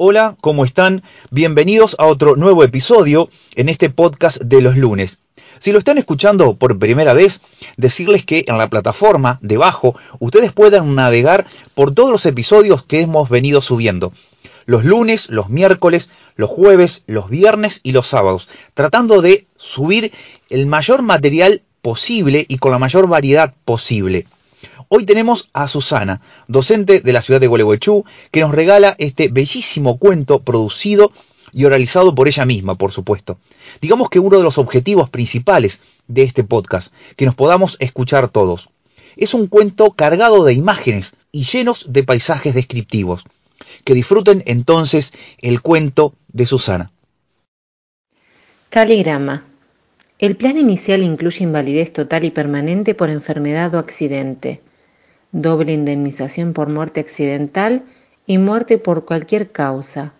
Hola, ¿cómo están? Bienvenidos a otro nuevo episodio en este podcast de los lunes. Si lo están escuchando por primera vez, decirles que en la plataforma debajo ustedes puedan navegar por todos los episodios que hemos venido subiendo. Los lunes, los miércoles, los jueves, los viernes y los sábados, tratando de subir el mayor material posible y con la mayor variedad posible. Hoy tenemos a Susana, docente de la ciudad de Gualeguaychú, que nos regala este bellísimo cuento producido y oralizado por ella misma, por supuesto. Digamos que uno de los objetivos principales de este podcast, que nos podamos escuchar todos. Es un cuento cargado de imágenes y llenos de paisajes descriptivos. Que disfruten entonces el cuento de Susana. Caligrama. El plan inicial incluye invalidez total y permanente por enfermedad o accidente, doble indemnización por muerte accidental y muerte por cualquier causa.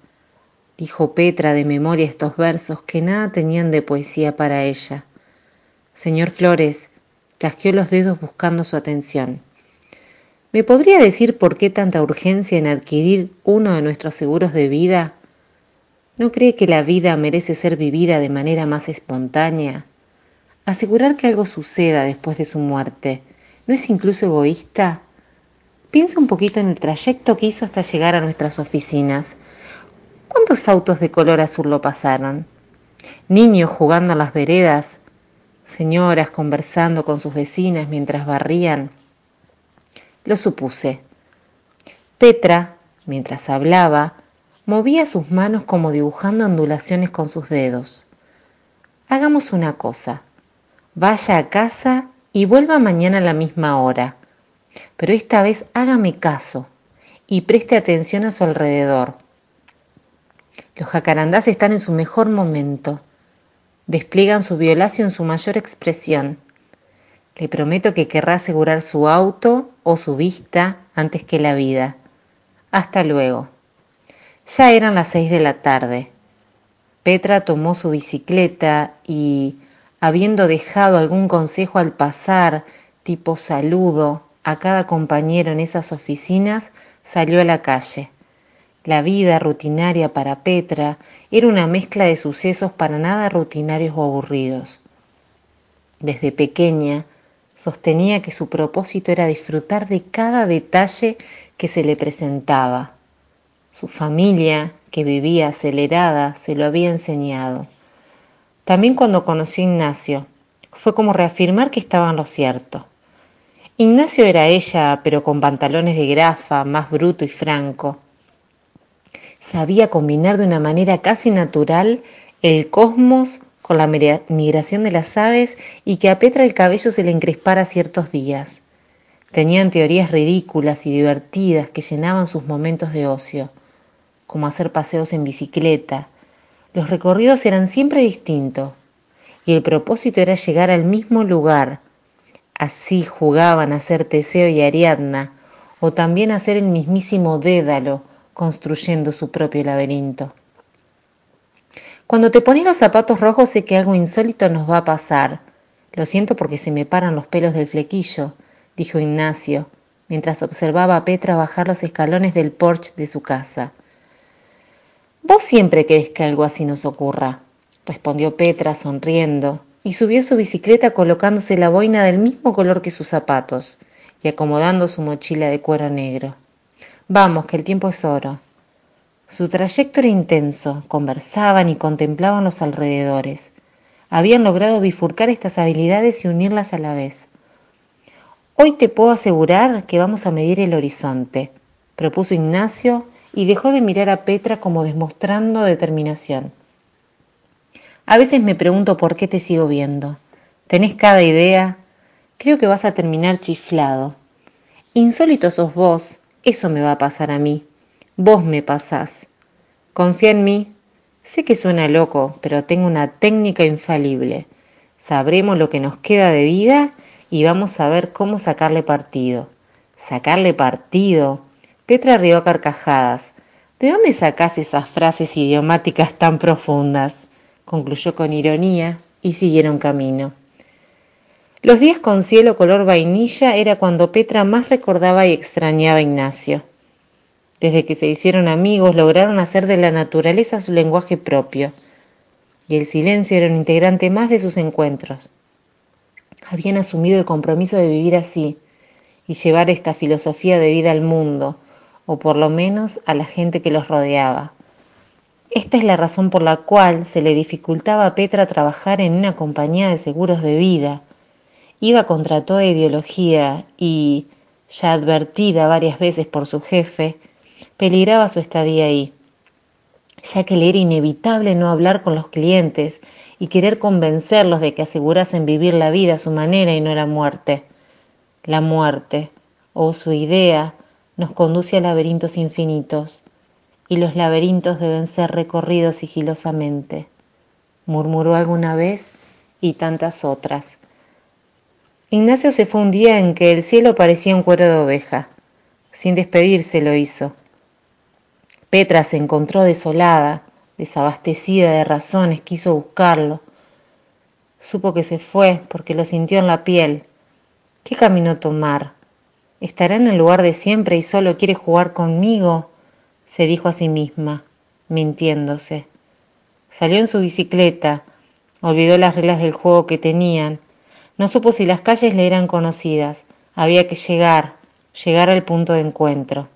Dijo Petra de memoria estos versos que nada tenían de poesía para ella. Señor Flores, chasqueó los dedos buscando su atención. ¿Me podría decir por qué tanta urgencia en adquirir uno de nuestros seguros de vida? ¿No cree que la vida merece ser vivida de manera más espontánea? Asegurar que algo suceda después de su muerte ¿No es incluso egoísta? Piensa un poquito en el trayecto que hizo hasta llegar a nuestras oficinas. ¿Cuántos autos de color azul lo pasaron? Niños jugando en las veredas, señoras conversando con sus vecinas mientras barrían. Lo supuse. Petra, mientras hablaba, movía sus manos como dibujando ondulaciones con sus dedos. Hagamos una cosa. Vaya a casa y vuelva mañana a la misma hora. Pero esta vez hágame caso y preste atención a su alrededor. Los jacarandás están en su mejor momento. Despliegan su violacio en su mayor expresión. Le prometo que querrá asegurar su auto o su vista antes que la vida. Hasta luego. Ya eran las seis de la tarde. Petra tomó su bicicleta y, habiendo dejado algún consejo al pasar, tipo saludo, a cada compañero en esas oficinas, salió a la calle. La vida rutinaria para Petra era una mezcla de sucesos para nada rutinarios o aburridos. Desde pequeña sostenía que su propósito era disfrutar de cada detalle que se le presentaba. Su familia, que vivía acelerada, se lo había enseñado. También cuando conocí a Ignacio, fue como reafirmar que estaba en lo cierto. Ignacio era ella, pero con pantalones de grafa, más bruto y franco. Sabía combinar de una manera casi natural el cosmos con la migración de las aves y que a Petra el cabello se le encrespara ciertos días. Tenían teorías ridículas y divertidas que llenaban sus momentos de ocio, como hacer paseos en bicicleta, los recorridos eran siempre distintos y el propósito era llegar al mismo lugar. Así jugaban a ser Teseo y Ariadna, o también a ser el mismísimo Dédalo, construyendo su propio laberinto. Cuando te pones los zapatos rojos sé que algo insólito nos va a pasar. Lo siento porque se me paran los pelos del flequillo, dijo Ignacio, mientras observaba a Petra bajar los escalones del porche de su casa. Vos siempre querés que algo así nos ocurra, respondió Petra sonriendo, y subió su bicicleta colocándose la boina del mismo color que sus zapatos y acomodando su mochila de cuero negro. Vamos, que el tiempo es oro. Su trayecto era intenso, conversaban y contemplaban los alrededores. Habían logrado bifurcar estas habilidades y unirlas a la vez. Hoy te puedo asegurar que vamos a medir el horizonte, propuso Ignacio y dejó de mirar a Petra como demostrando determinación. A veces me pregunto por qué te sigo viendo. ¿Tenés cada idea? Creo que vas a terminar chiflado. Insólito sos vos, eso me va a pasar a mí. Vos me pasás. Confía en mí. Sé que suena loco, pero tengo una técnica infalible. Sabremos lo que nos queda de vida y vamos a ver cómo sacarle partido. Sacarle partido. Petra rió a carcajadas. ¿De dónde sacás esas frases idiomáticas tan profundas? concluyó con ironía y siguieron camino. Los días con cielo color vainilla era cuando Petra más recordaba y extrañaba a Ignacio. Desde que se hicieron amigos, lograron hacer de la naturaleza su lenguaje propio, y el silencio era un integrante más de sus encuentros. Habían asumido el compromiso de vivir así y llevar esta filosofía de vida al mundo, o por lo menos a la gente que los rodeaba. Esta es la razón por la cual se le dificultaba a Petra trabajar en una compañía de seguros de vida. Iba contra toda ideología y, ya advertida varias veces por su jefe, peligraba su estadía ahí, ya que le era inevitable no hablar con los clientes y querer convencerlos de que asegurasen vivir la vida a su manera y no la muerte. La muerte, o su idea, nos conduce a laberintos infinitos, y los laberintos deben ser recorridos sigilosamente, murmuró alguna vez y tantas otras. Ignacio se fue un día en que el cielo parecía un cuero de oveja. Sin despedirse lo hizo. Petra se encontró desolada, desabastecida de razones, quiso buscarlo. Supo que se fue porque lo sintió en la piel. ¿Qué camino tomar? ¿Estará en el lugar de siempre y solo quiere jugar conmigo? se dijo a sí misma, mintiéndose. Salió en su bicicleta, olvidó las reglas del juego que tenían, no supo si las calles le eran conocidas, había que llegar, llegar al punto de encuentro.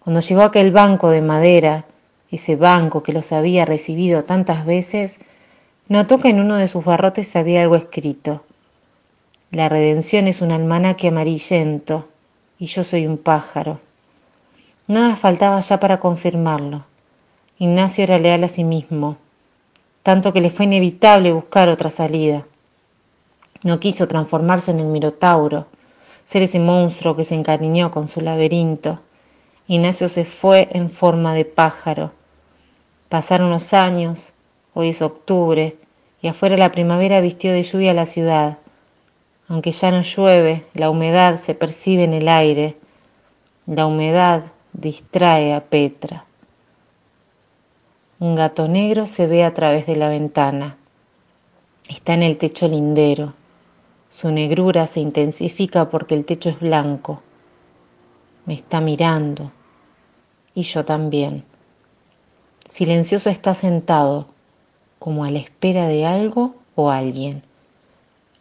Cuando llegó a aquel banco de madera, ese banco que los había recibido tantas veces, notó que en uno de sus barrotes había algo escrito. La redención es un almanaque amarillento y yo soy un pájaro. Nada faltaba ya para confirmarlo. Ignacio era leal a sí mismo, tanto que le fue inevitable buscar otra salida. No quiso transformarse en el Minotauro, ser ese monstruo que se encariñó con su laberinto, Ignacio se fue en forma de pájaro. Pasaron los años, hoy es octubre, y afuera la primavera vistió de lluvia la ciudad. Aunque ya no llueve, la humedad se percibe en el aire. La humedad distrae a Petra. Un gato negro se ve a través de la ventana. Está en el techo lindero. Su negrura se intensifica porque el techo es blanco. Me está mirando y yo también. Silencioso está sentado, como a la espera de algo o alguien.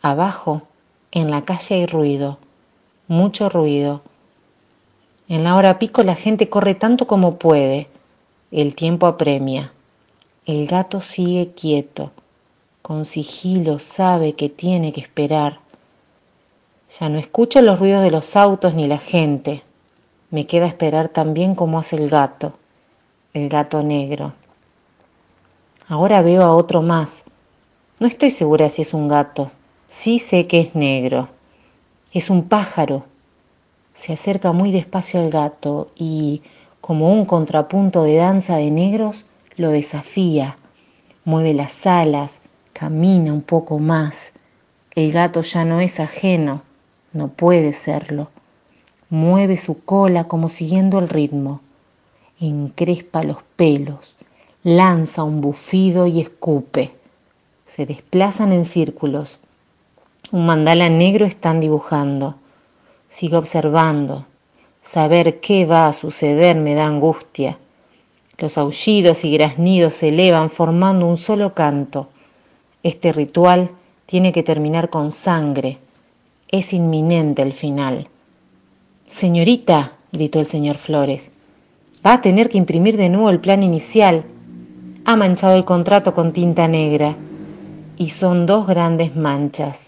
Abajo, en la calle hay ruido, mucho ruido. En la hora pico la gente corre tanto como puede. El tiempo apremia. El gato sigue quieto. Con sigilo sabe que tiene que esperar. Ya no escucho los ruidos de los autos ni la gente. Me queda esperar también como hace el gato, el gato negro. Ahora veo a otro más. No estoy segura si es un gato. Sí sé que es negro. Es un pájaro. Se acerca muy despacio al gato y, como un contrapunto de danza de negros, lo desafía. Mueve las alas, camina un poco más. El gato ya no es ajeno, no puede serlo mueve su cola como siguiendo el ritmo, encrespa los pelos, lanza un bufido y escupe. Se desplazan en círculos. Un mandala negro están dibujando. Sigo observando. Saber qué va a suceder me da angustia. Los aullidos y graznidos se elevan formando un solo canto. Este ritual tiene que terminar con sangre. Es inminente el final. Señorita, gritó el señor Flores, va a tener que imprimir de nuevo el plan inicial. Ha manchado el contrato con tinta negra y son dos grandes manchas.